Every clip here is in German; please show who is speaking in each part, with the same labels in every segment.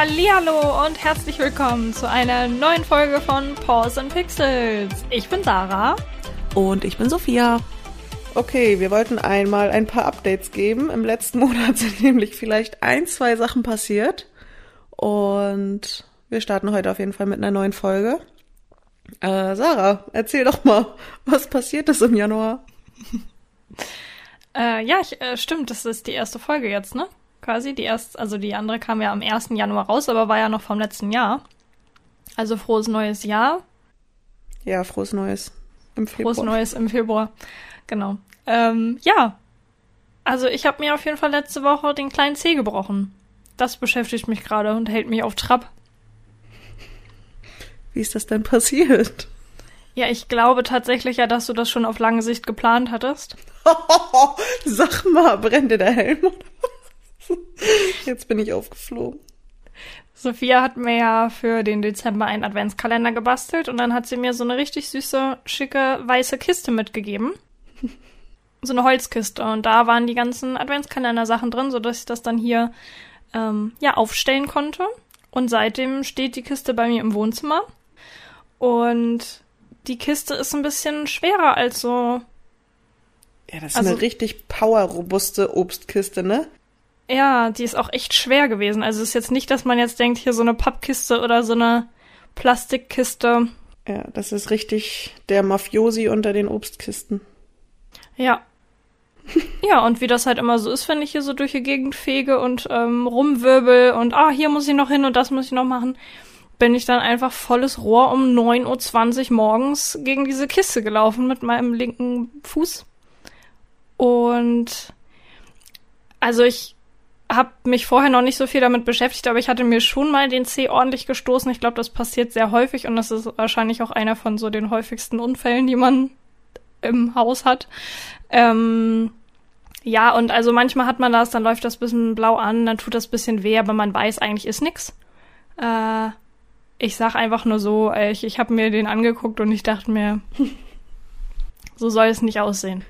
Speaker 1: Hallihallo und herzlich willkommen zu einer neuen Folge von Pause and Pixels. Ich bin Sarah.
Speaker 2: Und ich bin Sophia.
Speaker 3: Okay, wir wollten einmal ein paar Updates geben. Im letzten Monat sind nämlich vielleicht ein, zwei Sachen passiert. Und wir starten heute auf jeden Fall mit einer neuen Folge. Äh, Sarah, erzähl doch mal, was passiert ist im Januar?
Speaker 1: Äh, ja, ich, äh, stimmt, das ist die erste Folge jetzt, ne? Quasi. Die erste, also die andere kam ja am 1. Januar raus, aber war ja noch vom letzten Jahr. Also frohes neues Jahr.
Speaker 3: Ja, frohes Neues im Februar.
Speaker 1: Frohes Neues im Februar. Genau. Ähm, ja. Also ich habe mir auf jeden Fall letzte Woche den kleinen Zeh gebrochen. Das beschäftigt mich gerade und hält mich auf Trab.
Speaker 3: Wie ist das denn passiert?
Speaker 1: Ja, ich glaube tatsächlich ja, dass du das schon auf lange Sicht geplant hattest.
Speaker 3: Sag mal, brennt dir der Helm? Jetzt bin ich aufgeflogen.
Speaker 1: Sophia hat mir ja für den Dezember einen Adventskalender gebastelt und dann hat sie mir so eine richtig süße, schicke, weiße Kiste mitgegeben. So eine Holzkiste. Und da waren die ganzen Adventskalender-Sachen drin, sodass ich das dann hier ähm, ja aufstellen konnte. Und seitdem steht die Kiste bei mir im Wohnzimmer. Und die Kiste ist ein bisschen schwerer als so.
Speaker 3: Ja, das ist also, eine richtig powerrobuste Obstkiste, ne?
Speaker 1: Ja, die ist auch echt schwer gewesen. Also es ist jetzt nicht, dass man jetzt denkt, hier so eine Pappkiste oder so eine Plastikkiste.
Speaker 3: Ja, das ist richtig der Mafiosi unter den Obstkisten.
Speaker 1: Ja. ja, und wie das halt immer so ist, wenn ich hier so durch die Gegend fege und ähm, rumwirbel und ah, hier muss ich noch hin und das muss ich noch machen, bin ich dann einfach volles Rohr um 9.20 Uhr morgens gegen diese Kiste gelaufen mit meinem linken Fuß. Und also ich habe mich vorher noch nicht so viel damit beschäftigt, aber ich hatte mir schon mal den Zeh ordentlich gestoßen. Ich glaube, das passiert sehr häufig und das ist wahrscheinlich auch einer von so den häufigsten Unfällen, die man im Haus hat. Ähm, ja, und also manchmal hat man das, dann läuft das bisschen blau an, dann tut das bisschen weh, aber man weiß, eigentlich ist nix. Äh, ich sag einfach nur so, ich, ich habe mir den angeguckt und ich dachte mir, so soll es nicht aussehen.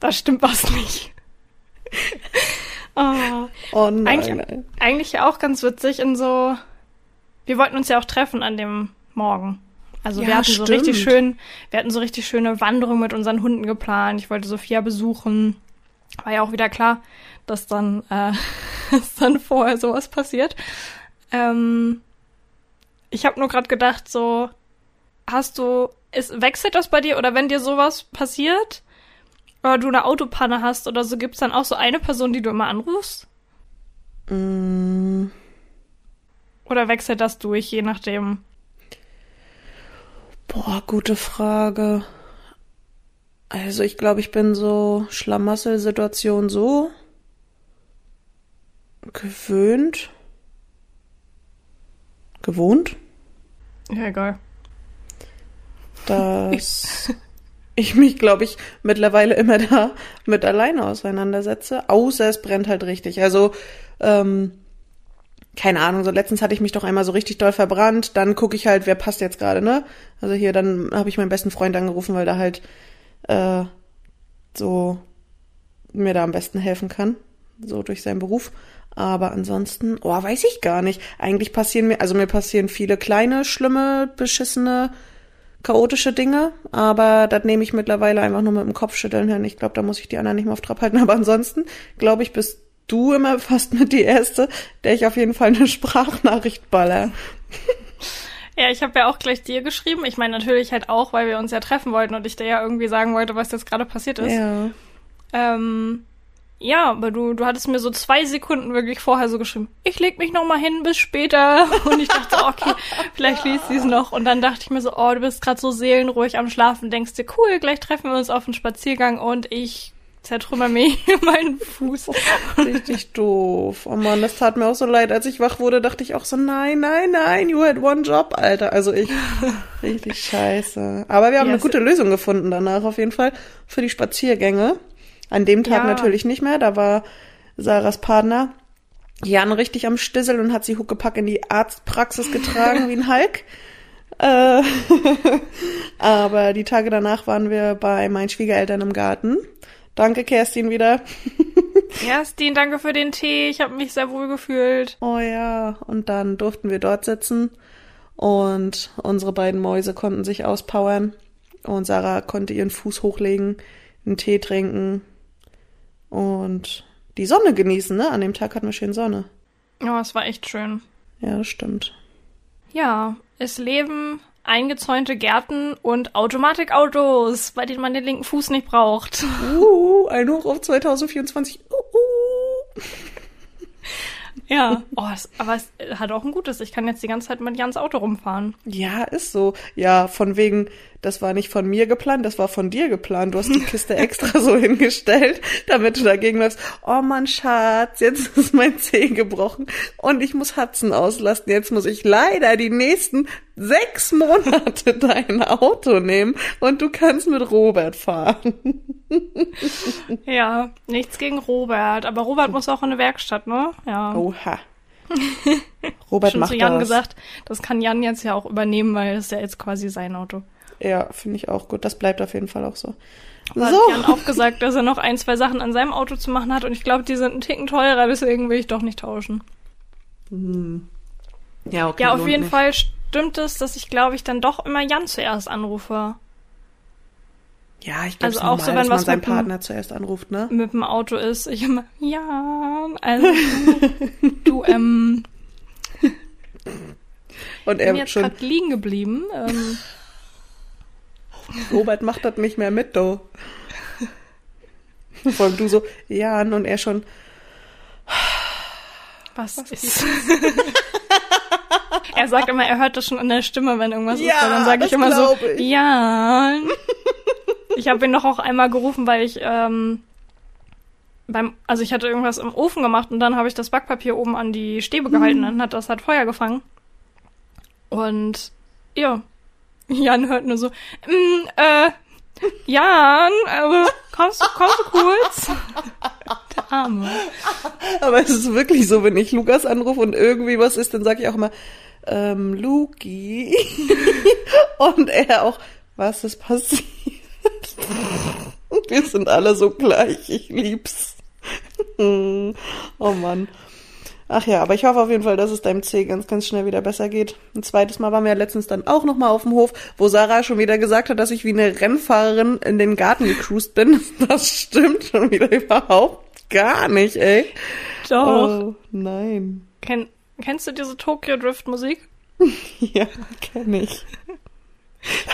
Speaker 1: Da stimmt was nicht. Oh. oh nein. Eigentlich, eigentlich auch ganz witzig in so. Wir wollten uns ja auch treffen an dem Morgen. Also ja, wir hatten stimmt. so richtig schön, wir hatten so richtig schöne Wanderung mit unseren Hunden geplant. Ich wollte Sophia besuchen. War ja auch wieder klar, dass dann, äh, dass dann vorher sowas passiert. Ähm, ich habe nur gerade gedacht, so, hast du, ist, wechselt das bei dir oder wenn dir sowas passiert, oder du eine Autopanne hast oder so, gibt's dann auch so eine Person, die du immer anrufst?
Speaker 3: Mm.
Speaker 1: Oder wechselt das durch, je nachdem?
Speaker 3: Boah, gute Frage. Also ich glaube, ich bin so Schlamassel-Situation so gewöhnt. Gewohnt?
Speaker 1: Ja, egal.
Speaker 3: Dass ich mich, glaube ich, mittlerweile immer da mit alleine auseinandersetze, außer es brennt halt richtig. Also, ähm, keine Ahnung, so letztens hatte ich mich doch einmal so richtig doll verbrannt, dann gucke ich halt, wer passt jetzt gerade, ne? Also hier, dann habe ich meinen besten Freund angerufen, weil der halt äh, so mir da am besten helfen kann, so durch seinen Beruf. Aber ansonsten, oh, weiß ich gar nicht. Eigentlich passieren mir, also mir passieren viele kleine, schlimme, beschissene chaotische Dinge, aber das nehme ich mittlerweile einfach nur mit dem Kopfschütteln hin. Ich glaube, da muss ich die anderen nicht mehr auf Trab halten. Aber ansonsten, glaube ich, bist du immer fast mit die Erste, der ich auf jeden Fall eine Sprachnachricht baller.
Speaker 1: Ja, ich habe ja auch gleich dir geschrieben. Ich meine natürlich halt auch, weil wir uns ja treffen wollten und ich dir ja irgendwie sagen wollte, was jetzt gerade passiert ist.
Speaker 3: Ja.
Speaker 1: Ähm, ja, aber du, du hattest mir so zwei Sekunden wirklich vorher so geschrieben, ich leg mich noch mal hin bis später. Und ich dachte so, okay, vielleicht liest sie es noch. Und dann dachte ich mir so, oh, du bist gerade so seelenruhig am Schlafen, denkst dir, cool, gleich treffen wir uns auf einen Spaziergang und ich zertrümmer mir meinen Fuß.
Speaker 3: Richtig doof. Oh man, das tat mir auch so leid. Als ich wach wurde, dachte ich auch so, nein, nein, nein, you had one job, Alter. Also ich, richtig scheiße. Aber wir haben yes. eine gute Lösung gefunden danach auf jeden Fall für die Spaziergänge. An dem Tag ja. natürlich nicht mehr, da war Sarahs Partner Jan richtig am Stissel und hat sie Huckepack in die Arztpraxis getragen wie ein Hulk. Äh, aber die Tage danach waren wir bei meinen Schwiegereltern im Garten. Danke, Kerstin, wieder.
Speaker 1: Kerstin, danke für den Tee. Ich habe mich sehr wohl gefühlt.
Speaker 3: Oh ja, und dann durften wir dort sitzen und unsere beiden Mäuse konnten sich auspowern und Sarah konnte ihren Fuß hochlegen, einen Tee trinken und die Sonne genießen, ne? An dem Tag hatten wir schön Sonne.
Speaker 1: Ja, oh, es war echt schön.
Speaker 3: Ja, das stimmt.
Speaker 1: Ja, es leben eingezäunte Gärten und Automatikautos, bei denen man den linken Fuß nicht braucht.
Speaker 3: Uh, ein Hoch auf 2024. Uh, uh.
Speaker 1: Ja, oh, es, aber es hat auch ein Gutes. Ich kann jetzt die ganze Zeit mit Jans Auto rumfahren.
Speaker 3: Ja, ist so. Ja, von wegen, das war nicht von mir geplant, das war von dir geplant. Du hast die Kiste extra so hingestellt, damit du dagegen läufst. Oh Mann, Schatz, jetzt ist mein Zeh gebrochen und ich muss Hudson auslasten. Jetzt muss ich leider die nächsten sechs Monate dein Auto nehmen und du kannst mit Robert fahren.
Speaker 1: ja, nichts gegen Robert, aber Robert muss auch in eine Werkstatt, ne? Ja.
Speaker 3: Oha. Robert
Speaker 1: Schon
Speaker 3: macht
Speaker 1: zu Jan
Speaker 3: das.
Speaker 1: gesagt, das kann Jan jetzt ja auch übernehmen, weil es ja jetzt quasi sein Auto.
Speaker 3: Ja, finde ich auch gut. Das bleibt auf jeden Fall auch so.
Speaker 1: Aber
Speaker 3: so.
Speaker 1: hat Jan auch gesagt, dass er noch ein, zwei Sachen an seinem Auto zu machen hat und ich glaube, die sind einen Ticken teurer, deswegen will ich doch nicht tauschen.
Speaker 3: Hm. Ja, okay.
Speaker 1: Ja, auf jeden
Speaker 3: nicht.
Speaker 1: Fall stimmt es, dass ich glaube ich dann doch immer Jan zuerst anrufe.
Speaker 3: Ja, ich glaube,
Speaker 1: Also auch
Speaker 3: normal,
Speaker 1: so, wenn
Speaker 3: dass man
Speaker 1: was
Speaker 3: seinen
Speaker 1: mit dem-
Speaker 3: Partner zuerst anruft, ne?
Speaker 1: Mit dem Auto ist, ich immer, Jan, also du, ähm,
Speaker 3: Und
Speaker 1: bin
Speaker 3: er
Speaker 1: jetzt
Speaker 3: schon,
Speaker 1: gerade liegen geblieben. Ähm,
Speaker 3: Robert macht das nicht mehr mit, du. Vor allem du so, ja, und er schon,
Speaker 1: was, ist? er sagt immer, er hört das schon an der Stimme, wenn irgendwas
Speaker 3: Ja,
Speaker 1: ist. Weil dann sage ich immer so,
Speaker 3: ich.
Speaker 1: Jan. Ich habe ihn doch auch einmal gerufen, weil ich ähm, beim, also ich hatte irgendwas im Ofen gemacht und dann habe ich das Backpapier oben an die Stäbe gehalten, dann hat das halt Feuer gefangen. Und ja, Jan hört nur so, mm, äh, Jan, äh, kommst du, kommst du kurz? Der Arme.
Speaker 3: aber es ist wirklich so, wenn ich Lukas anrufe und irgendwie was ist, dann sage ich auch immer, ähm, Luki. und er auch, was ist passiert? Wir sind alle so gleich, ich lieb's. oh Mann. Ach ja, aber ich hoffe auf jeden Fall, dass es deinem C ganz, ganz schnell wieder besser geht. Ein zweites Mal waren wir ja letztens dann auch nochmal auf dem Hof, wo Sarah schon wieder gesagt hat, dass ich wie eine Rennfahrerin in den Garten gecruised bin. Das stimmt schon wieder überhaupt gar nicht, ey.
Speaker 1: Doch.
Speaker 3: Oh, nein.
Speaker 1: Kenn, kennst du diese Tokyo Drift Musik?
Speaker 3: Ja, kenn ich.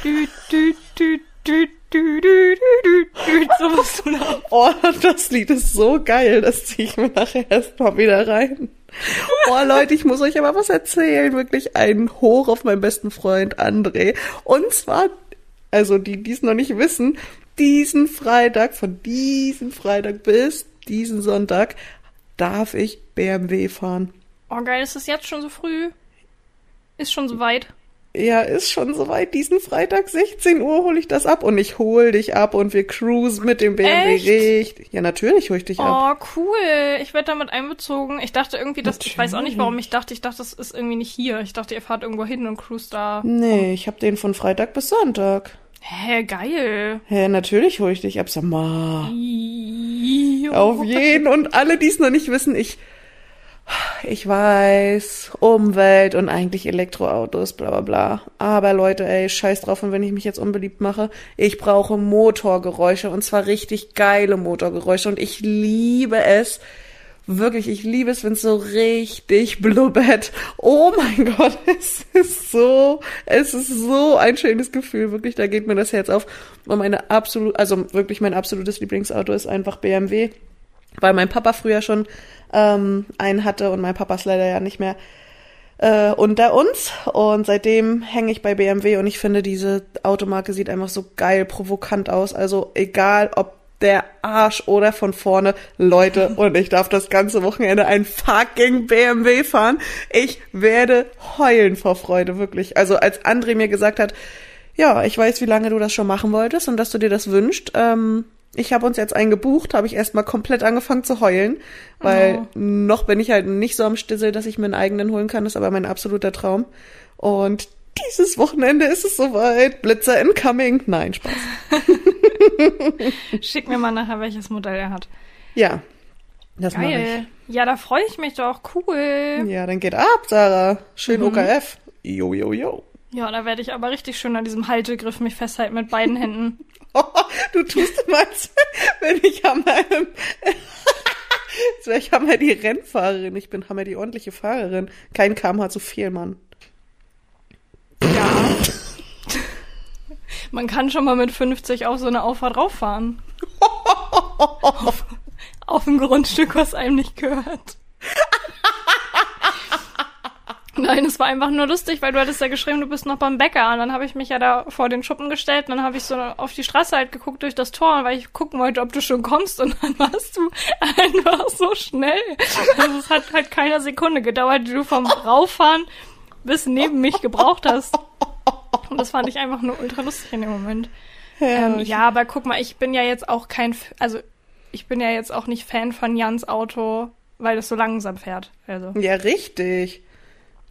Speaker 1: Dü, dü, dü, dü, dü, dü, dü, dü, so was du da.
Speaker 3: Oh, das Lied ist so geil, das ziehe ich mir nachher erstmal wieder rein. Oh Leute, ich muss euch aber was erzählen. Wirklich ein Hoch auf meinen besten Freund André. Und zwar, also die, die es noch nicht wissen, diesen Freitag, von diesem Freitag bis diesen Sonntag, darf ich BMW fahren.
Speaker 1: Oh geil, ist es jetzt schon so früh? Ist schon so weit?
Speaker 3: Ja, ist schon soweit. Diesen Freitag 16 Uhr hole ich das ab und ich hol dich ab und wir cruisen mit dem BMW
Speaker 1: Echt?
Speaker 3: richtig. Ja, natürlich hol ich dich ab.
Speaker 1: Oh, cool. Ich werde damit einbezogen. Ich dachte irgendwie, dass ich weiß auch nicht, warum ich dachte, ich dachte, das ist irgendwie nicht hier. Ich dachte, ihr fahrt irgendwo hin und cruist da.
Speaker 3: Nee, ich hab den von Freitag bis Sonntag.
Speaker 1: Hä, geil.
Speaker 3: Hä, natürlich hol ich dich ab. Sag mal. Auf jeden. Und alle, die es noch nicht wissen, ich, ich weiß, Umwelt und eigentlich Elektroautos, bla bla bla. Aber Leute, ey, scheiß drauf, und wenn ich mich jetzt unbeliebt mache, ich brauche Motorgeräusche und zwar richtig geile Motorgeräusche und ich liebe es. Wirklich, ich liebe es, wenn es so richtig blubbert. Oh mein Gott, es ist so, es ist so ein schönes Gefühl. Wirklich, da geht mir das Herz auf. Und meine absolut, also wirklich mein absolutes Lieblingsauto ist einfach BMW weil mein Papa früher schon ähm, einen hatte und mein Papa ist leider ja nicht mehr äh, unter uns. Und seitdem hänge ich bei BMW und ich finde, diese Automarke sieht einfach so geil provokant aus. Also egal, ob der Arsch oder von vorne, Leute, und ich darf das ganze Wochenende ein fucking BMW fahren. Ich werde heulen vor Freude, wirklich. Also als André mir gesagt hat, ja, ich weiß, wie lange du das schon machen wolltest und dass du dir das wünscht. Ähm, ich habe uns jetzt einen gebucht, habe ich erstmal komplett angefangen zu heulen, weil
Speaker 1: Oh.
Speaker 3: noch bin ich halt nicht so am Stissel, dass ich mir einen eigenen holen kann. Das ist aber mein absoluter Traum. Und dieses Wochenende ist es soweit. Blitzer incoming. Nein, Spaß.
Speaker 1: Schick mir mal nachher, welches Modell er hat.
Speaker 3: Ja. Das
Speaker 1: Geil. Ja, da freue ich mich doch. Cool.
Speaker 3: Ja, dann geht ab, Sarah. Schön mhm. OKF. Jo, jo, jo.
Speaker 1: Ja, da werde ich aber richtig schön an diesem Haltegriff mich festhalten mit beiden Händen.
Speaker 3: du tust immer, wenn ich an meinem... so, ich habe ja die Rennfahrerin. Ich bin Hammer die ordentliche Fahrerin. Kein kmh zu viel, Mann.
Speaker 1: Ja. Man kann schon mal mit 50 auf so eine Auffahrt rauffahren. auf, auf ein Grundstück, was einem nicht gehört. Nein, es war einfach nur lustig, weil du hattest ja geschrieben, du bist noch beim Bäcker. Und dann habe ich mich ja da vor den Schuppen gestellt und dann habe ich so auf die Straße halt geguckt durch das Tor, weil ich gucken wollte, ob du schon kommst. Und dann warst du einfach so schnell. Also es hat halt keine Sekunde gedauert, die du vom Rauffahren bis neben mich gebraucht hast. Und das fand ich einfach nur ultra lustig in dem Moment. Ähm, ja, aber guck mal, ich bin ja jetzt auch kein, also ich bin ja jetzt auch nicht Fan von Jans Auto, weil es so langsam fährt. Also.
Speaker 3: Ja, richtig.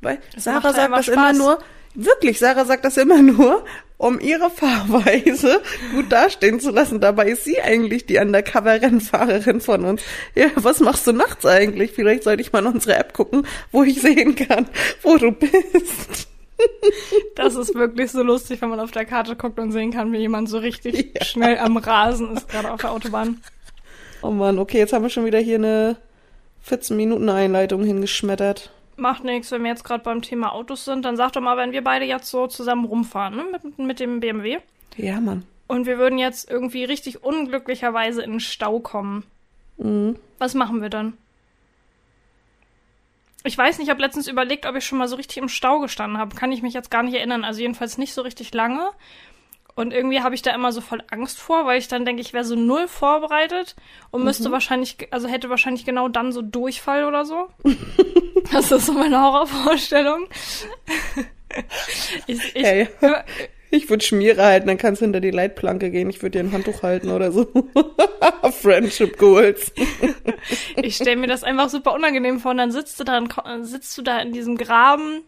Speaker 3: Weil das Sarah sagt das Spaß. immer nur, wirklich, Sarah sagt das immer nur, um ihre Fahrweise gut dastehen zu lassen. Dabei ist sie eigentlich die Undercover-Rennfahrerin von uns. Ja, was machst du nachts eigentlich? Vielleicht sollte ich mal in unsere App gucken, wo ich sehen kann, wo du bist.
Speaker 1: Das ist wirklich so lustig, wenn man auf der Karte guckt und sehen kann, wie jemand so richtig ja. schnell am Rasen ist, gerade auf der Autobahn.
Speaker 3: Oh Mann, okay, jetzt haben wir schon wieder hier eine 14 Minuten Einleitung hingeschmettert.
Speaker 1: Macht nichts, wenn wir jetzt gerade beim Thema Autos sind, dann sag doch mal, wenn wir beide jetzt so zusammen rumfahren, ne, mit, mit dem BMW.
Speaker 3: Ja, Mann.
Speaker 1: Und wir würden jetzt irgendwie richtig unglücklicherweise in den Stau kommen. Mhm. Was machen wir dann? Ich weiß nicht, ich habe letztens überlegt, ob ich schon mal so richtig im Stau gestanden habe. Kann ich mich jetzt gar nicht erinnern. Also jedenfalls nicht so richtig lange. Und irgendwie habe ich da immer so voll Angst vor, weil ich dann denke, ich wäre so null vorbereitet und müsste mhm. wahrscheinlich, also hätte wahrscheinlich genau dann so Durchfall oder so. das ist so meine Horrorvorstellung.
Speaker 3: ich, ich, hey. Ich würde Schmiere halten, dann kannst du hinter die Leitplanke gehen. Ich würde dir ein Handtuch halten oder so. Friendship Goals.
Speaker 1: ich stelle mir das einfach super unangenehm vor. Und dann sitzt du da, sitzt du da in diesem Graben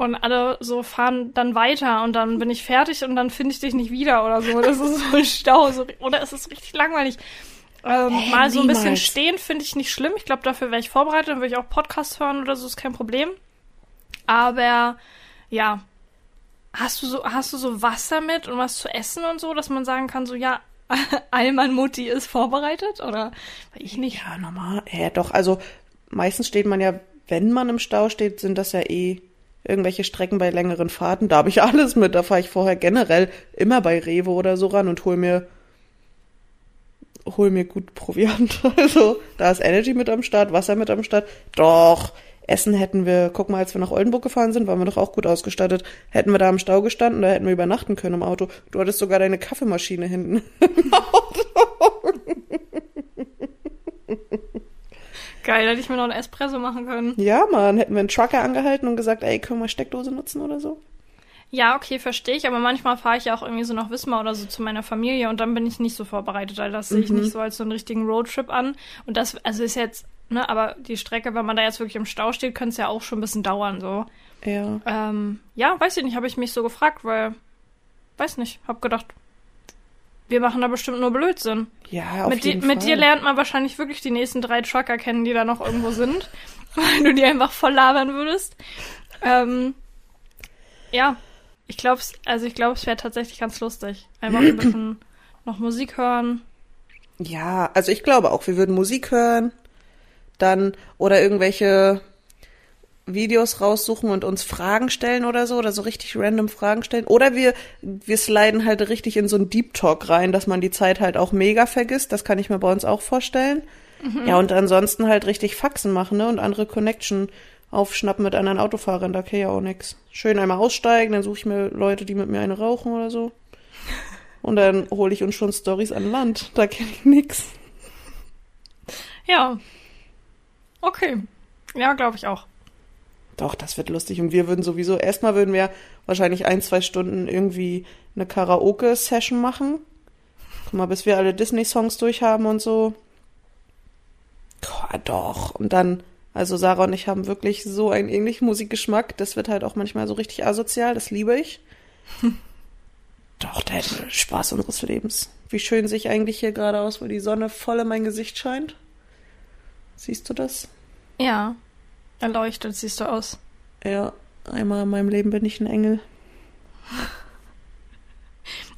Speaker 1: und alle so fahren dann weiter und dann bin ich fertig und dann finde ich dich nicht wieder oder so. Das ist so ein Stau. So, oder es ist richtig langweilig. Ähm, hey, mal so ein bisschen stehen finde ich nicht schlimm. Ich glaube, dafür wäre ich vorbereitet. Dann würde ich auch Podcast hören oder so, ist kein Problem. Aber ja, hast du so, hast du so Wasser mit und was zu essen und so, dass man sagen kann, so ja, Alman Mutti ist vorbereitet oder ich nicht?
Speaker 3: Ja, normal. Ja, doch. Also meistens steht man ja, wenn man im Stau steht, sind das ja eh irgendwelche Strecken bei längeren Fahrten, da habe ich alles mit. Da fahre ich vorher generell immer bei Rewe oder so ran und hol mir hol mir gut Proviant. Also, da ist Energy mit am Start, Wasser mit am Start. Doch, Essen hätten wir, guck mal, als wir nach Oldenburg gefahren sind, waren wir doch auch gut ausgestattet. Hätten wir da im Stau gestanden, da hätten wir übernachten können im Auto. Du hattest sogar deine Kaffeemaschine hinten im Auto.
Speaker 1: Geil, hätte ich mir noch einen Espresso machen können.
Speaker 3: Ja, Mann, hätten wir einen Trucker angehalten und gesagt, ey, können wir Steckdose nutzen oder so?
Speaker 1: Ja, okay, verstehe ich, aber manchmal fahre ich ja auch irgendwie so nach Wismar oder so zu meiner Familie und dann bin ich nicht so vorbereitet, weil das mhm. sehe ich nicht so als so einen richtigen Roadtrip an. Und das, also ist jetzt, ne, aber die Strecke, wenn man da jetzt wirklich im Stau steht, könnte es ja auch schon ein bisschen dauern, so.
Speaker 3: Ja.
Speaker 1: Ähm, ja, weiß ich nicht, habe ich mich so gefragt, weil, weiß nicht, hab gedacht, wir machen da bestimmt nur Blödsinn.
Speaker 3: Ja, auf
Speaker 1: mit
Speaker 3: jeden
Speaker 1: Fall. Mit dir lernt man wahrscheinlich wirklich die nächsten drei Trucker kennen, die da noch irgendwo sind, weil du die einfach voll labern würdest. Ähm, ja, ich glaube, also ich glaube, es wäre tatsächlich ganz lustig. Einfach ein bisschen noch Musik hören.
Speaker 3: Ja, also ich glaube auch, wir würden Musik hören, dann oder irgendwelche Videos raussuchen und uns Fragen stellen oder so, oder so richtig random Fragen stellen. Oder wir, wir sliden halt richtig in so einen Deep Talk rein, dass man die Zeit halt auch mega vergisst. Das kann ich mir bei uns auch vorstellen. Mhm. Ja, und ansonsten halt richtig Faxen machen, ne? Und andere Connection aufschnappen mit anderen Autofahrern, da käme ja auch nix. Schön einmal aussteigen, dann suche ich mir Leute, die mit mir eine rauchen oder so. Und dann hole ich uns schon Stories an Land. Da kenne ich nix.
Speaker 1: Ja. Okay. Ja, glaube ich auch.
Speaker 3: Doch, das wird lustig. Und wir würden sowieso, erstmal würden wir wahrscheinlich ein, zwei Stunden irgendwie eine Karaoke-Session machen. Guck mal, bis wir alle Disney-Songs durchhaben und so. Boah, doch. Und dann, also Sarah und ich haben wirklich so einen ähnlichen Musikgeschmack. Das wird halt auch manchmal so richtig asozial. Das liebe ich. Doch, der Spaß unseres Lebens. Wie schön sehe ich eigentlich hier gerade aus, wo die Sonne voll in mein Gesicht scheint. Siehst du das?
Speaker 1: Ja. Erleuchtet siehst du aus.
Speaker 3: Ja, einmal in meinem Leben bin ich ein Engel.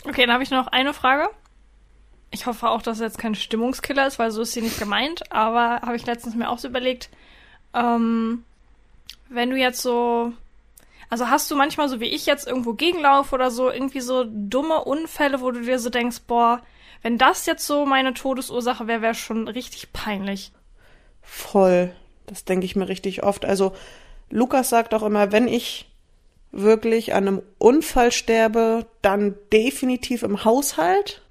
Speaker 1: Okay, dann habe ich noch eine Frage. Ich hoffe auch, dass es jetzt kein Stimmungskiller ist, weil so ist sie nicht gemeint. Aber habe ich letztens mir auch so überlegt, ähm, wenn du jetzt so also hast du manchmal so wie ich jetzt irgendwo gegenlauf oder so irgendwie so dumme Unfälle, wo du dir so denkst, boah, wenn das jetzt so meine Todesursache wäre, wäre schon richtig peinlich.
Speaker 3: Voll. Das denke ich mir richtig oft. Also Lukas sagt auch immer, wenn ich wirklich an einem Unfall sterbe, dann definitiv im Haushalt.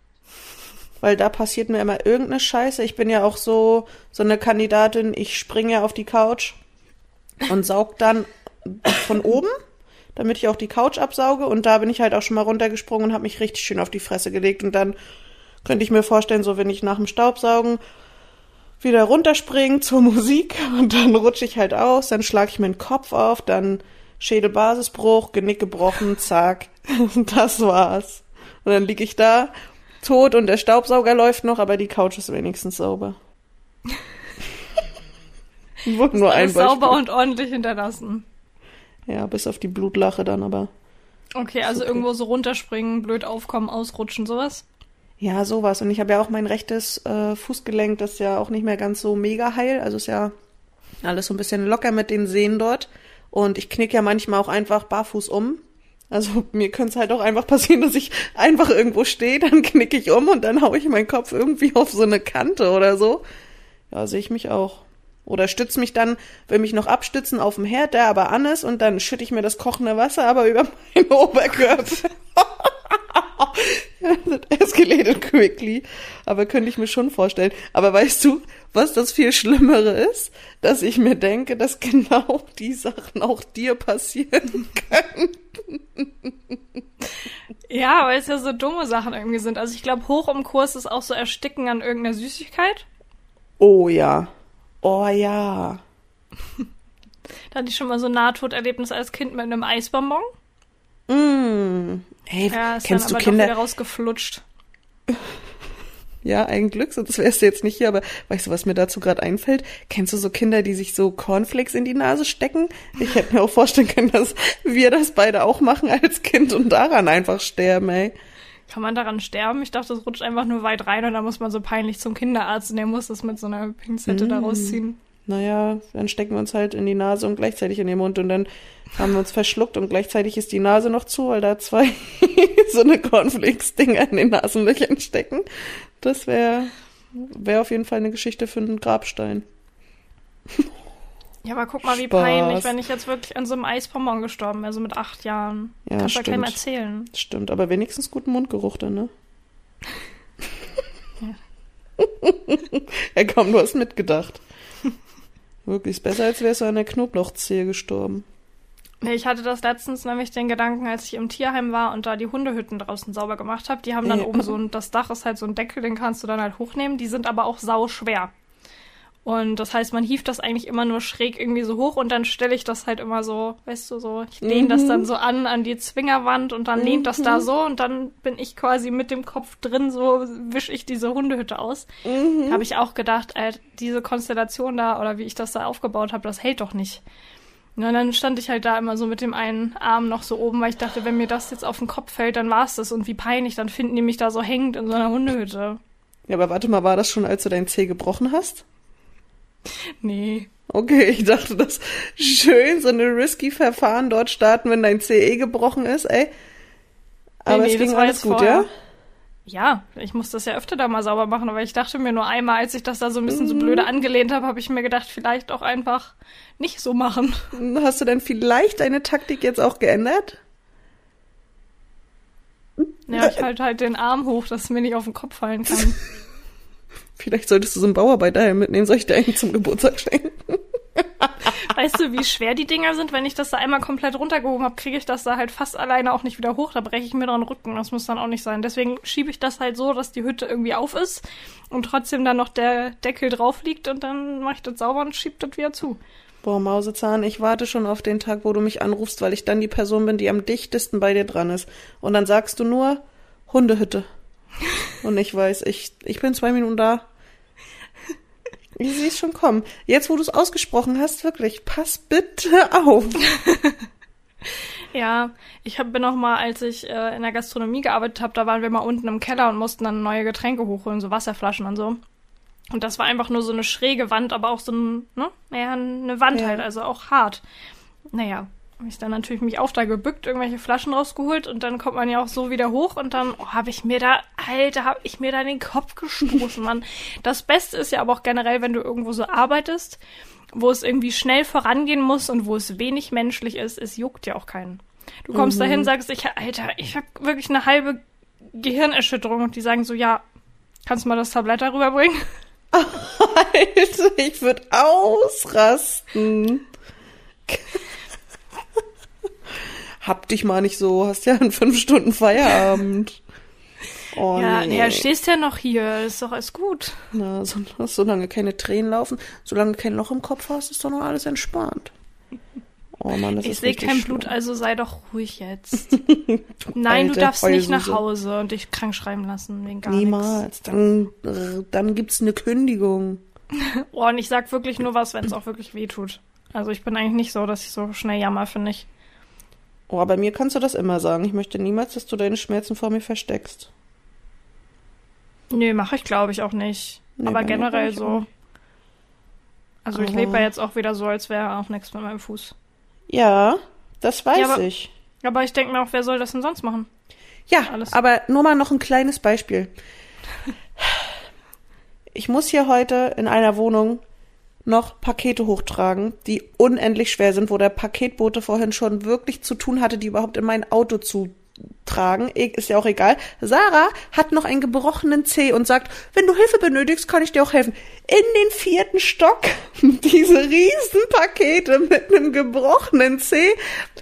Speaker 3: Weil da passiert mir immer irgendeine Scheiße. Ich bin ja auch so, so eine Kandidatin, ich springe ja auf die Couch und saug dann von oben damit ich auch die Couch absauge. Und da bin ich halt auch schon mal runtergesprungen und habe mich richtig schön auf die Fresse gelegt. Und dann könnte ich mir vorstellen, so wenn ich nach dem Staubsaugen wieder runterspringe zur Musik und dann rutsche ich halt aus, dann schlage ich mir den Kopf auf, dann Schädelbasisbruch, Genick gebrochen, zack, das war's. Und dann liege ich da, tot und der Staubsauger läuft noch, aber die Couch ist wenigstens sauber.
Speaker 1: Wurde nur ein Beispiel. sauber und ordentlich hinterlassen.
Speaker 3: Ja, bis auf die Blutlache dann aber.
Speaker 1: Okay, also okay. irgendwo so runterspringen, blöd aufkommen, ausrutschen, sowas?
Speaker 3: Ja, sowas. Und ich habe ja auch mein rechtes äh, Fußgelenk, das ist ja auch nicht mehr ganz so mega heil. Also ist ja alles so ein bisschen locker mit den Sehnen dort. Und ich knick ja manchmal auch einfach barfuß um. Also mir könnte es halt auch einfach passieren, dass ich einfach irgendwo stehe, dann knicke ich um und dann hau ich meinen Kopf irgendwie auf so eine Kante oder so. Ja, sehe ich mich auch. Oder stütze mich dann, will mich noch abstützen auf dem Herd, der aber an ist, und dann schütte ich mir das kochende Wasser aber über meinen Oberkörper. das escalated quickly. Aber könnte ich mir schon vorstellen. Aber weißt du, was das viel Schlimmere ist? Dass ich mir denke, dass genau die Sachen auch dir passieren können.
Speaker 1: Ja, weil es ja so dumme Sachen irgendwie sind. Also ich glaube, hoch im Kurs ist auch so Ersticken an irgendeiner Süßigkeit.
Speaker 3: Oh ja. Oh ja.
Speaker 1: da hatte ich schon mal so ein Nahtoderlebnis als Kind mit einem Eisbonbon.
Speaker 3: Mm. Hey, ja, kennst du Kinder?
Speaker 1: Wieder rausgeflutscht.
Speaker 3: Ja, ein Glück, sonst wärst du jetzt nicht hier, aber weißt du, was mir dazu gerade einfällt? Kennst du so Kinder, die sich so Cornflakes in die Nase stecken? Ich hätte mir auch vorstellen können, dass wir das beide auch machen als Kind und daran einfach sterben, ey.
Speaker 1: Kann man daran sterben? Ich dachte, das rutscht einfach nur weit rein und dann muss man so peinlich zum Kinderarzt und der muss das mit so einer Pinzette mm. da rausziehen.
Speaker 3: Naja, dann stecken wir uns halt in die Nase und gleichzeitig in den Mund und dann haben wir uns verschluckt und gleichzeitig ist die Nase noch zu, weil da zwei so eine Cornflakes-Dinger in den Nasenlöchern stecken. Das wäre wär auf jeden Fall eine Geschichte für einen Grabstein.
Speaker 1: Ja, aber guck mal, wie Spaß. peinlich, wenn ich jetzt wirklich an so einem Eisbonbon gestorben wäre, so mit acht Jahren. Ja, Kannst du keinem erzählen.
Speaker 3: Stimmt, aber wenigstens guten Mundgeruch dann, ne? ja. ja, komm, du hast mitgedacht. Wirklich, ist besser, als wärst du an der Knoblauchzehe gestorben.
Speaker 1: Ich hatte das letztens nämlich den Gedanken, als ich im Tierheim war und da die Hundehütten draußen sauber gemacht habe. Die haben dann äh. oben so ein, das Dach ist halt so ein Deckel, den kannst du dann halt hochnehmen. Die sind aber auch sau schwer. Und das heißt, man hieft das eigentlich immer nur schräg irgendwie so hoch und dann stelle ich das halt immer so, weißt du, so, ich lehne mhm. das dann so an an die Zwingerwand und dann mhm. lehnt das da mhm. so und dann bin ich quasi mit dem Kopf drin, so wische ich diese Hundehütte aus. Mhm. Habe ich auch gedacht, äh, diese Konstellation da oder wie ich das da aufgebaut habe, das hält doch nicht. Und dann stand ich halt da immer so mit dem einen Arm noch so oben, weil ich dachte, wenn mir das jetzt auf den Kopf fällt, dann war's das und wie peinlich, dann finden die mich da so hängend in so einer Hundehütte.
Speaker 3: Ja, aber warte mal, war das schon, als du deinen Zeh gebrochen hast?
Speaker 1: Nee.
Speaker 3: Okay, ich dachte, das schön so eine risky Verfahren dort starten, wenn dein CE gebrochen ist, ey. Aber nee, nee, es ging alles gut, vorher. ja?
Speaker 1: Ja, ich muss das ja öfter da mal sauber machen, aber ich dachte mir nur einmal, als ich das da so ein bisschen mhm. so blöde angelehnt habe, habe ich mir gedacht, vielleicht auch einfach nicht so machen.
Speaker 3: Hast du denn vielleicht deine Taktik jetzt auch geändert?
Speaker 1: Ja, ich halte halt den Arm hoch, dass es mir nicht auf den Kopf fallen kann.
Speaker 3: Vielleicht solltest du so einen Bauarbeiter mitnehmen, soll ich dir eigentlich zum Geburtstag schenken?
Speaker 1: Weißt du, wie schwer die Dinger sind? Wenn ich das da einmal komplett runtergehoben habe, kriege ich das da halt fast alleine auch nicht wieder hoch. Da breche ich mir dran Rücken. Das muss dann auch nicht sein. Deswegen schiebe ich das halt so, dass die Hütte irgendwie auf ist und trotzdem dann noch der Deckel drauf liegt und dann mache ich das sauber und schiebe das wieder zu.
Speaker 3: Boah, Mausezahn, ich warte schon auf den Tag, wo du mich anrufst, weil ich dann die Person bin, die am dichtesten bei dir dran ist. Und dann sagst du nur, Hundehütte. Und ich weiß, ich, ich bin zwei Minuten da. Ich sehe es schon kommen. Jetzt, wo du es ausgesprochen hast, wirklich, pass bitte auf.
Speaker 1: ja, ich hab, bin auch mal, als ich äh, in der Gastronomie gearbeitet habe, da waren wir mal unten im Keller und mussten dann neue Getränke hochholen, so Wasserflaschen und so. Und das war einfach nur so eine schräge Wand, aber auch so ein, ne? Naja, eine Wand ja. halt, also auch hart. Naja, habe ich dann natürlich mich auch da gebückt, irgendwelche Flaschen rausgeholt und dann kommt man ja auch so wieder hoch und dann oh, habe ich mir da, Alter, habe ich mir da den Kopf gestoßen, Mann. Das Beste ist ja aber auch generell, wenn du irgendwo so arbeitest, wo es irgendwie schnell vorangehen muss und wo es wenig menschlich ist, es juckt ja auch keinen. Du kommst mhm. dahin, sagst ich, Alter, ich habe wirklich eine halbe Gehirnerschütterung und die sagen so, ja, kannst du mal das Tablett darüber bringen?
Speaker 3: Alter, ich würde ausrasten. Hab dich mal nicht so, hast ja in fünf Stunden Feierabend.
Speaker 1: Oh, ja, nee. ja, stehst ja noch hier, ist doch alles gut.
Speaker 3: Na, so, solange keine Tränen laufen, solange du kein Loch im Kopf hast, ist doch noch alles entspannt.
Speaker 1: Oh Mann, das ich sehe kein schlimm. Blut, also sei doch ruhig jetzt. Nein, du darfst nicht nach Hause und dich krank schreiben lassen wegen gar
Speaker 3: Niemals. Nix. Dann, dann gibt's eine Kündigung.
Speaker 1: oh, und ich sag wirklich nur was, wenn es auch wirklich weh tut. Also ich bin eigentlich nicht so, dass ich so schnell jammer, finde ich.
Speaker 3: Oh, bei mir kannst du das immer sagen. Ich möchte niemals, dass du deine Schmerzen vor mir versteckst.
Speaker 1: Nee, mache ich glaube ich auch nicht. Nee, Aber generell so. Also ich lebe ja jetzt auch wieder so, als wäre auch nichts mit meinem Fuß.
Speaker 3: Ja, das weiß
Speaker 1: ja,
Speaker 3: aber, ich.
Speaker 1: Aber ich denke mir auch, wer soll das denn sonst machen?
Speaker 3: Ja, Alles. aber nur mal noch ein kleines Beispiel. Ich muss hier heute in einer Wohnung noch Pakete hochtragen, die unendlich schwer sind, wo der Paketbote vorhin schon wirklich zu tun hatte, die überhaupt in mein Auto zu tragen, ist ja auch egal. Sarah hat noch einen gebrochenen Zeh und sagt, wenn du Hilfe benötigst, kann ich dir auch helfen. In den vierten Stock diese riesen Pakete mit einem gebrochenen Zeh.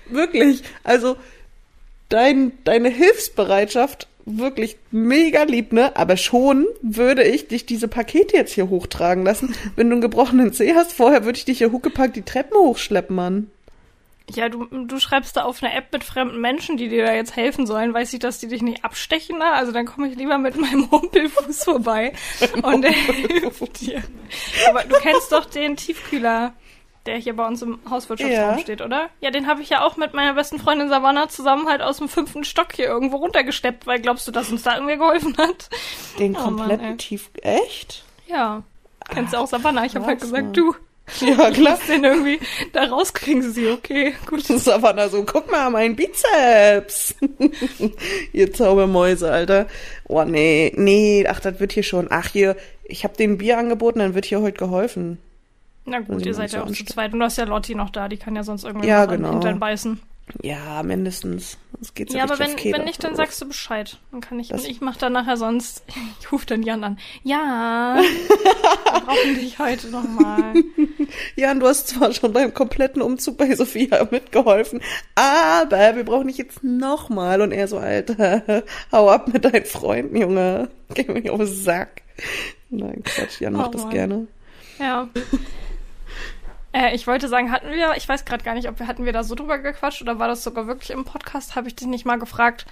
Speaker 3: Wirklich, also dein, deine Hilfsbereitschaft wirklich mega lieb, ne? Aber schon würde ich dich diese Pakete jetzt hier hochtragen lassen. Wenn du einen gebrochenen Zeh hast, vorher würde ich dich hier huckepack die Treppen hochschleppen, Mann.
Speaker 1: Ja, du, du schreibst da auf eine App mit fremden Menschen, die dir da jetzt helfen sollen. Weiß ich, dass die dich nicht abstechen da? Also dann komme ich lieber mit meinem Humpelfuß vorbei und der hilft dir. Aber du kennst doch den Tiefkühler der hier bei uns im Hauswirtschaftsraum ja. steht, oder? Ja, den habe ich ja auch mit meiner besten Freundin Savannah zusammen halt aus dem fünften Stock hier irgendwo runtergesteppt, weil glaubst du, dass uns da irgendwer geholfen hat?
Speaker 3: Den oh, kompletten Mann, Tief... Echt?
Speaker 1: Ja. Kennst du auch Savannah? Ich habe halt gesagt, Mann. du... Ja, klar. Den irgendwie da rauskriegen sie, okay, gut.
Speaker 3: Savannah so, guck mal, mein Bizeps. ihr Zaubermäuse, Alter. Oh, nee, nee, ach, das wird hier schon. Ach, hier, ich habe dem Bier angeboten, dann wird hier heute geholfen.
Speaker 1: Na gut, ihr seid ja auch zu zweit. Und du hast ja Lotti noch da, die kann ja sonst irgendwie ja, genau. Hintern beißen.
Speaker 3: Ja, mindestens.
Speaker 1: Das geht's ja, aber wenn, wenn nicht, dann sagst du Bescheid. Dann kann ich, das ich mach dann nachher sonst, ich rufe dann Jan an. Ja, wir brauchen dich heute nochmal.
Speaker 3: Jan, du hast zwar schon beim kompletten Umzug bei Sophia mitgeholfen, aber wir brauchen dich jetzt nochmal. Und er so, Alter, hau ab mit deinen Freunden, Junge. Geh mir auf den Sack. Nein, Quatsch, Jan macht oh, das gerne.
Speaker 1: Ja. Äh, ich wollte sagen, hatten wir, ich weiß gerade gar nicht, ob wir hatten wir da so drüber gequatscht oder war das sogar wirklich im Podcast? Habe ich dich nicht mal gefragt,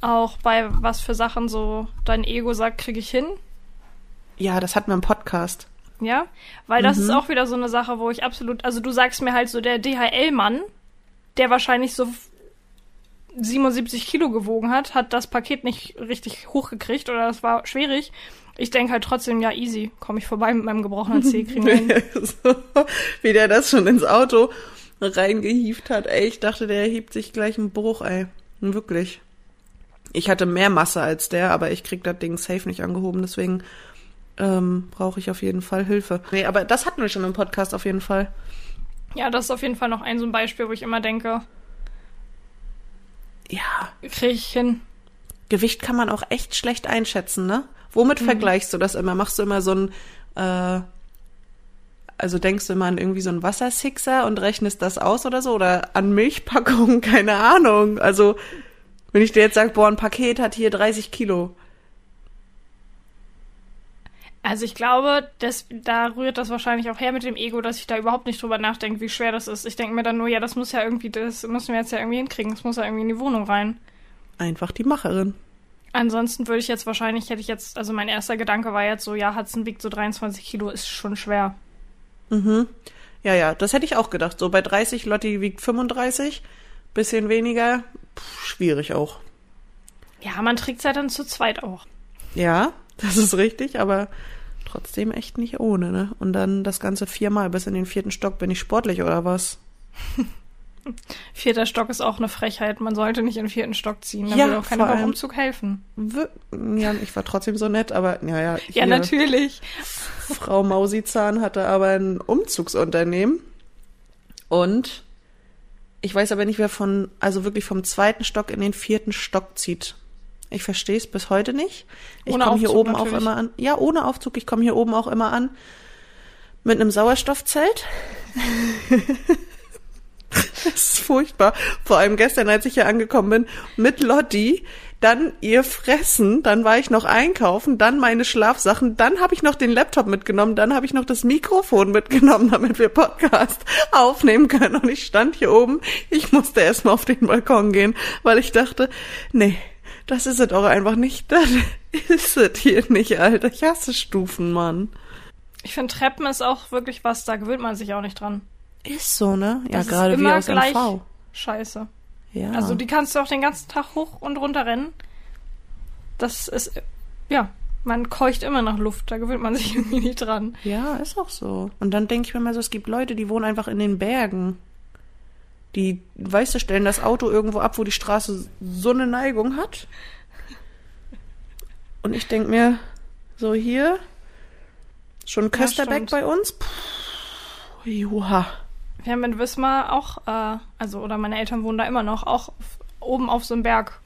Speaker 1: auch bei was für Sachen so dein Ego sagt, kriege ich hin?
Speaker 3: Ja, das hatten wir im Podcast.
Speaker 1: Ja, weil das mhm. ist auch wieder so eine Sache, wo ich absolut, also du sagst mir halt so, der DHL-Mann, der wahrscheinlich so 77 Kilo gewogen hat, hat das Paket nicht richtig hochgekriegt oder das war schwierig. Ich denke halt trotzdem, ja, easy, komme ich vorbei mit meinem gebrochenen Zeh.
Speaker 3: so, wie der das schon ins Auto reingehieft hat. Ey, ich dachte, der hebt sich gleich einen Bruch, ey. Wirklich. Ich hatte mehr Masse als der, aber ich krieg das Ding safe nicht angehoben, deswegen ähm, brauche ich auf jeden Fall Hilfe. Nee, aber das hatten wir schon im Podcast auf jeden Fall.
Speaker 1: Ja, das ist auf jeden Fall noch ein so ein Beispiel, wo ich immer denke,
Speaker 3: ja,
Speaker 1: kriege ich hin.
Speaker 3: Gewicht kann man auch echt schlecht einschätzen, ne? Womit mhm. vergleichst du das immer? Machst du immer so ein, äh, also denkst du immer an irgendwie so ein Wassersixer und rechnest das aus oder so? Oder an Milchpackungen? Keine Ahnung. Also, wenn ich dir jetzt sage, boah, ein Paket hat hier 30 Kilo.
Speaker 1: Also ich glaube, das, da rührt das wahrscheinlich auch her mit dem Ego, dass ich da überhaupt nicht drüber nachdenke, wie schwer das ist. Ich denke mir dann nur, ja, das muss ja irgendwie, das müssen wir jetzt ja irgendwie hinkriegen. Das muss ja irgendwie in die Wohnung rein.
Speaker 3: Einfach die Macherin.
Speaker 1: Ansonsten würde ich jetzt wahrscheinlich, hätte ich jetzt, also mein erster Gedanke war jetzt so, ja, Hudson wiegt so 23 Kilo, ist schon schwer.
Speaker 3: Mhm. Ja, ja, das hätte ich auch gedacht. So bei 30, Lotti wiegt 35, bisschen weniger, pff, schwierig auch.
Speaker 1: Ja, man trägt es ja dann zu zweit auch.
Speaker 3: Ja, das ist richtig, aber trotzdem echt nicht ohne, ne? Und dann das Ganze viermal bis in den vierten Stock. Bin ich sportlich oder was?
Speaker 1: Vierter Stock ist auch eine Frechheit. Man sollte nicht in den vierten Stock ziehen. Da
Speaker 3: Ja,
Speaker 1: würde auch keiner beim Umzug helfen.
Speaker 3: Ja, ich war trotzdem so nett, aber ja, ja.
Speaker 1: Natürlich.
Speaker 3: Frau Mausizahn hatte aber ein Umzugsunternehmen und ich weiß aber nicht, wer von, also wirklich vom zweiten Stock in den vierten Stock zieht. Ich verstehe es bis heute nicht. Ich komme hier oben auch
Speaker 1: natürlich.
Speaker 3: immer an. Ja, ohne Aufzug. Ich komme hier oben auch immer an mit einem Sauerstoffzelt. Ist furchtbar. Vor allem gestern, als ich hier angekommen bin, mit Lotti, dann ihr Fressen, dann war ich noch einkaufen, dann meine Schlafsachen, dann habe ich noch den Laptop mitgenommen, dann habe ich noch das Mikrofon mitgenommen, damit wir Podcast aufnehmen können. Und ich stand hier oben, ich musste erstmal auf den Balkon gehen, weil ich dachte, nee, das ist es doch einfach nicht. Das ist es hier nicht, Alter. Ich hasse Stufen, Mann.
Speaker 1: Ich finde, Treppen ist auch wirklich was, da gewöhnt man sich auch nicht dran.
Speaker 3: Ist so, ne? Ja,
Speaker 1: Das
Speaker 3: gerade wie aus
Speaker 1: gleich
Speaker 3: MV.
Speaker 1: Scheiße.
Speaker 3: Ja.
Speaker 1: Also die kannst du auch den ganzen Tag hoch und runter rennen. Das ist, ja, man keucht immer nach Luft, da gewöhnt man sich irgendwie nicht dran.
Speaker 3: Ja, ist auch so. Und dann denke ich mir mal so, es gibt Leute, die wohnen einfach in den Bergen. Die, weißt du, stellen das Auto irgendwo ab, wo die Straße so eine Neigung hat. Und ich denke mir, so hier, schon Kösterbeck
Speaker 1: stimmt.
Speaker 3: bei uns. Puh, joa.
Speaker 1: Wir haben in Wismar auch, äh, also, oder meine Eltern wohnen da immer noch, auch auf, oben auf so einem Berg.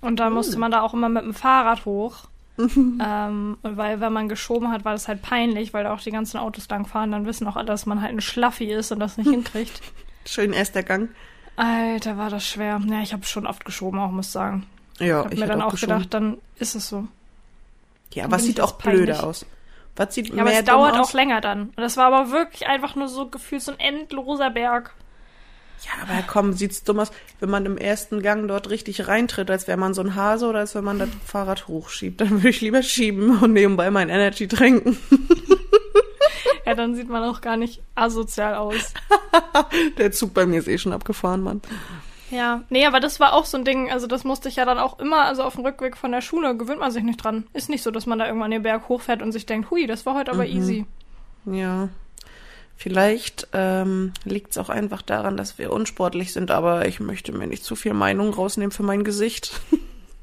Speaker 1: Und da musste man da auch immer mit dem Fahrrad hoch. ähm, und weil, wenn man geschoben hat, war das halt peinlich, weil da auch die ganzen Autos lang fahren, dann wissen auch alle, dass man halt ein Schlaffi ist und das nicht hinkriegt.
Speaker 3: Schön erst der Gang.
Speaker 1: Alter, war das schwer. Ja, ich habe schon oft geschoben, auch muss sagen.
Speaker 3: Ja,
Speaker 1: hab
Speaker 3: ich
Speaker 1: mir
Speaker 3: hätte
Speaker 1: dann auch
Speaker 3: geschoben.
Speaker 1: gedacht, dann ist es so.
Speaker 3: Ja, was
Speaker 1: bin
Speaker 3: sieht auch
Speaker 1: jetzt peinlich.
Speaker 3: blöde aus? Was sieht
Speaker 1: Ja, aber es dauert auch länger dann. Und das war aber wirklich einfach nur so gefühlt so ein endloser Berg.
Speaker 3: Ja, aber komm, sieht's dumm aus, wenn man im ersten Gang dort richtig reintritt, als wäre man so ein Hase oder als wenn man das Fahrrad hochschiebt. Dann würde ich lieber schieben und nebenbei mein Energy trinken.
Speaker 1: Ja, dann sieht man auch gar nicht asozial aus.
Speaker 3: Der Zug bei mir ist eh schon abgefahren, Mann.
Speaker 1: Ja, nee, aber das war auch so ein Ding, also das musste ich ja dann auch immer, also auf dem Rückweg von der Schule gewöhnt man sich nicht dran. Ist nicht so, dass man da irgendwann den Berg hochfährt und sich denkt, hui, das war heute aber easy.
Speaker 3: Ja. Vielleicht ähm, liegt's auch einfach daran, dass wir unsportlich sind, aber ich möchte mir nicht zu viel Meinung rausnehmen für mein Gesicht.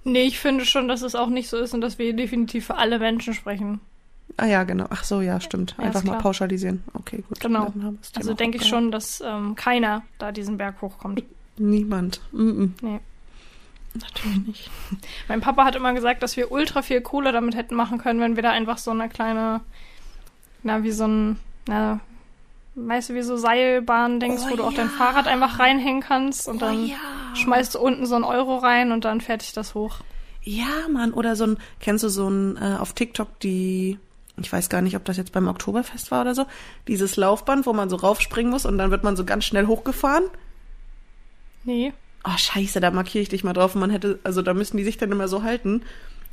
Speaker 1: Nee, ich finde schon, dass es auch nicht so ist und dass wir definitiv für alle Menschen sprechen.
Speaker 3: Ah ja, genau. Ach so, ja, stimmt.
Speaker 1: Ja,
Speaker 3: Einfach
Speaker 1: ist
Speaker 3: mal pauschalisieren. Okay, gut.
Speaker 1: Genau.
Speaker 3: Dann haben wir das Thema
Speaker 1: Also denke ich schon, dass ähm, keiner da diesen Berg hochkommt.
Speaker 3: Niemand. Mm -mm.
Speaker 1: Nee.
Speaker 3: Natürlich nicht.
Speaker 1: Mein Papa hat immer gesagt, dass wir ultra viel Kohle damit hätten machen können, wenn wir da einfach so eine kleine, na, wie so ein, na, weißt du, wie so Seilbahn-Dings,
Speaker 3: Oh
Speaker 1: wo du auch dein
Speaker 3: ja.
Speaker 1: Fahrrad einfach reinhängen kannst und
Speaker 3: Oh
Speaker 1: dann
Speaker 3: ja.
Speaker 1: schmeißt du unten so einen Euro rein und dann fertig das hoch.
Speaker 3: Ja, Mann, oder so ein, kennst du so ein, äh, auf TikTok die, ich weiß gar nicht, ob das jetzt beim Oktoberfest war oder so, dieses Laufband, wo man so raufspringen muss und dann wird man so ganz schnell hochgefahren.
Speaker 1: Nee.
Speaker 3: Oh, scheiße, da markiere ich dich mal drauf. Man hätte, also da müssen die sich dann immer so halten.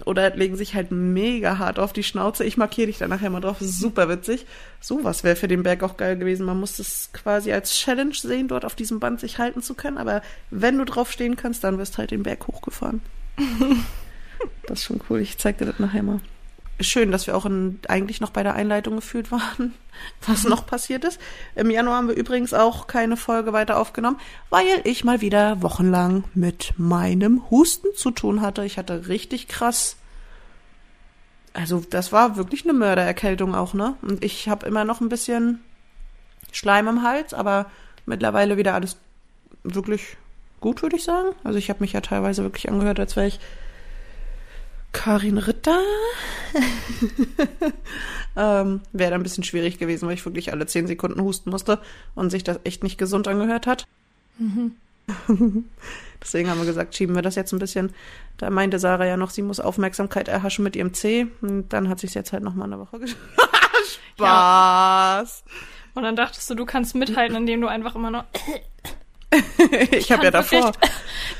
Speaker 3: Oder legen sich halt mega hart auf die Schnauze. Ich markiere dich dann nachher mal drauf. Ist super witzig. Sowas wäre für den Berg auch geil gewesen. Man muss es quasi als Challenge sehen, dort auf diesem Band sich halten zu können. Aber wenn du drauf stehen kannst, dann wirst halt den Berg hochgefahren. das ist schon cool. Ich zeig dir das nachher mal. Schön, dass wir auch in, eigentlich noch bei der Einleitung gefühlt waren, was noch passiert ist. Im Januar haben wir übrigens auch keine Folge weiter aufgenommen, weil ich mal wieder wochenlang mit meinem Husten zu tun hatte. Ich hatte richtig krass. Also, das war wirklich eine Mördererkältung auch, ne? Und ich habe immer noch ein bisschen Schleim im Hals, aber mittlerweile wieder alles wirklich gut, würde ich sagen. Also, ich habe mich ja teilweise wirklich angehört, als wäre ich Karin Ritter. ähm, Wäre dann ein bisschen schwierig gewesen, weil ich wirklich alle zehn Sekunden husten musste und sich das echt nicht gesund angehört hat. Deswegen haben wir gesagt, schieben wir das jetzt ein bisschen. Da meinte Sarah ja noch, sie muss Aufmerksamkeit erhaschen mit ihrem C. Und dann hat sich jetzt halt noch mal eine Woche gesch Spaß.
Speaker 1: Und dann dachtest du, du kannst mithalten, indem du einfach immer noch
Speaker 3: ich, ich habe ja davor.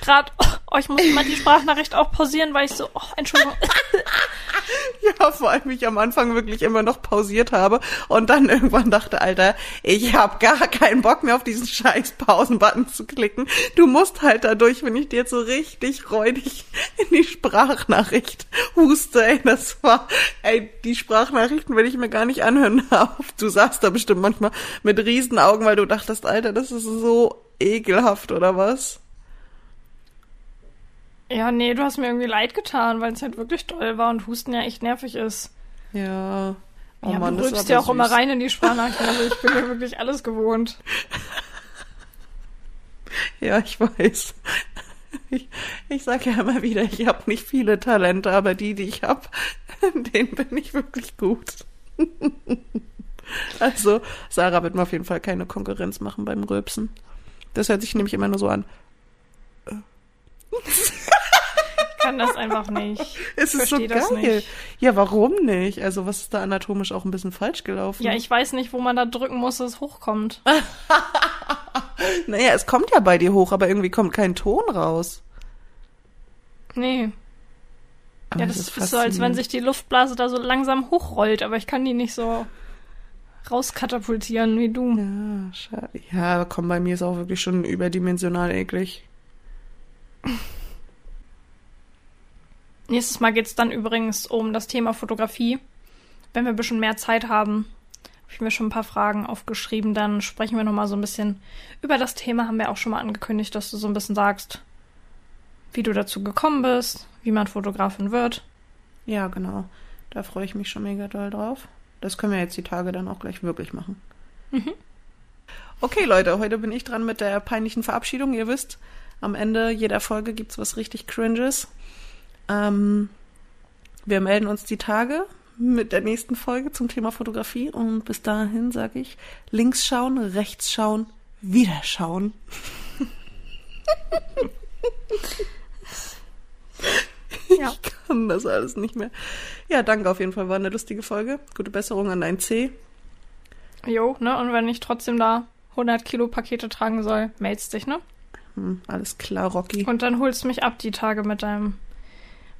Speaker 1: Gerade, oh, ich muss mal die Sprachnachricht auch pausieren, weil ich so, oh, Entschuldigung.
Speaker 3: ja, vor allem ich am Anfang wirklich immer noch pausiert habe und dann irgendwann dachte, Alter, ich habe gar keinen Bock mehr auf diesen scheiß Pausen-Button zu klicken. Du musst halt dadurch, wenn ich dir jetzt so richtig räudig in die Sprachnachricht huste, ey, das war, ey, die Sprachnachrichten will ich mir gar nicht anhören auf. Du saßt da bestimmt manchmal mit Riesenaugen, weil du dachtest, Alter, das ist so ekelhaft oder was?
Speaker 1: Ja, nee, du hast mir irgendwie leid getan, weil es halt wirklich toll war und Husten ja echt nervig ist.
Speaker 3: Ja.
Speaker 1: Oh ja, Mann, du rülpst ja auch süß. immer rein in die Sprachnachrichten, also ich bin ja wirklich alles gewohnt.
Speaker 3: Ja, ich weiß. Ich, ich sage ja immer wieder, ich habe nicht viele Talente, aber die, die ich habe, denen bin ich wirklich gut. Also, Sarah wird mir auf jeden Fall keine Konkurrenz machen beim Rülpsen. Das hört sich nämlich immer nur so an.
Speaker 1: kann das einfach nicht.
Speaker 3: Es ist so geil. Ja, warum nicht? Also, was ist da anatomisch auch ein bisschen falsch gelaufen?
Speaker 1: Ja, ich weiß nicht, wo man da drücken muss, dass es hochkommt.
Speaker 3: naja, es kommt ja bei dir hoch, aber irgendwie kommt kein Ton raus.
Speaker 1: Nee. Aber ja, das, das ist, ist so, als wenn sich die Luftblase da so langsam hochrollt, aber ich kann die nicht so rauskatapultieren wie du.
Speaker 3: Ja, schade. Ja, komm, bei mir ist auch wirklich schon überdimensional eklig.
Speaker 1: Nächstes Mal geht es dann übrigens um das Thema Fotografie. Wenn wir ein bisschen mehr Zeit haben, habe ich mir schon ein paar Fragen aufgeschrieben, dann sprechen wir nochmal so ein bisschen über das Thema. Haben wir auch schon mal angekündigt, dass du so ein bisschen sagst, wie du dazu gekommen bist, wie man Fotografin wird.
Speaker 3: Ja, genau. Da freue ich mich schon mega doll drauf. Das können wir jetzt die Tage dann auch gleich wirklich machen. Mhm. Okay, Leute, heute bin ich dran mit der peinlichen Verabschiedung. Ihr wisst, am Ende jeder Folge gibt es was richtig Cringes. Ähm, wir melden uns die Tage mit der nächsten Folge zum Thema Fotografie und bis dahin sage ich links schauen, rechts schauen, wieder schauen. ja. Ich kann das alles nicht mehr. Ja, danke auf jeden Fall, war eine lustige Folge. Gute Besserung an dein C.
Speaker 1: Jo, ne, und wenn ich trotzdem da 100 Kilo Pakete tragen soll, meldest dich, ne?
Speaker 3: Hm, alles klar, Rocky.
Speaker 1: Und dann holst du mich ab die Tage mit deinem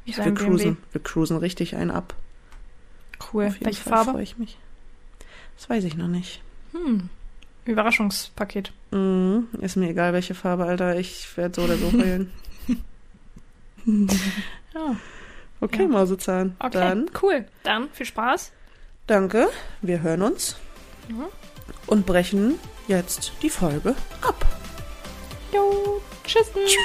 Speaker 3: wie wir cruisen, wir cruisen richtig einen ab.
Speaker 1: Cool. Welche Fall Farbe?
Speaker 3: freue ich mich. Das weiß ich noch nicht.
Speaker 1: Hm. Überraschungspaket.
Speaker 3: Mm, ist mir egal, welche Farbe, Alter. Ich werde so oder so heulen. ja. Okay, ja. Mausezahn.
Speaker 1: Okay, Dann. cool. Dann viel Spaß.
Speaker 3: Danke. Wir hören uns. Mhm. Und brechen jetzt die Folge ab.
Speaker 1: Jo, tschüss. Tschüss.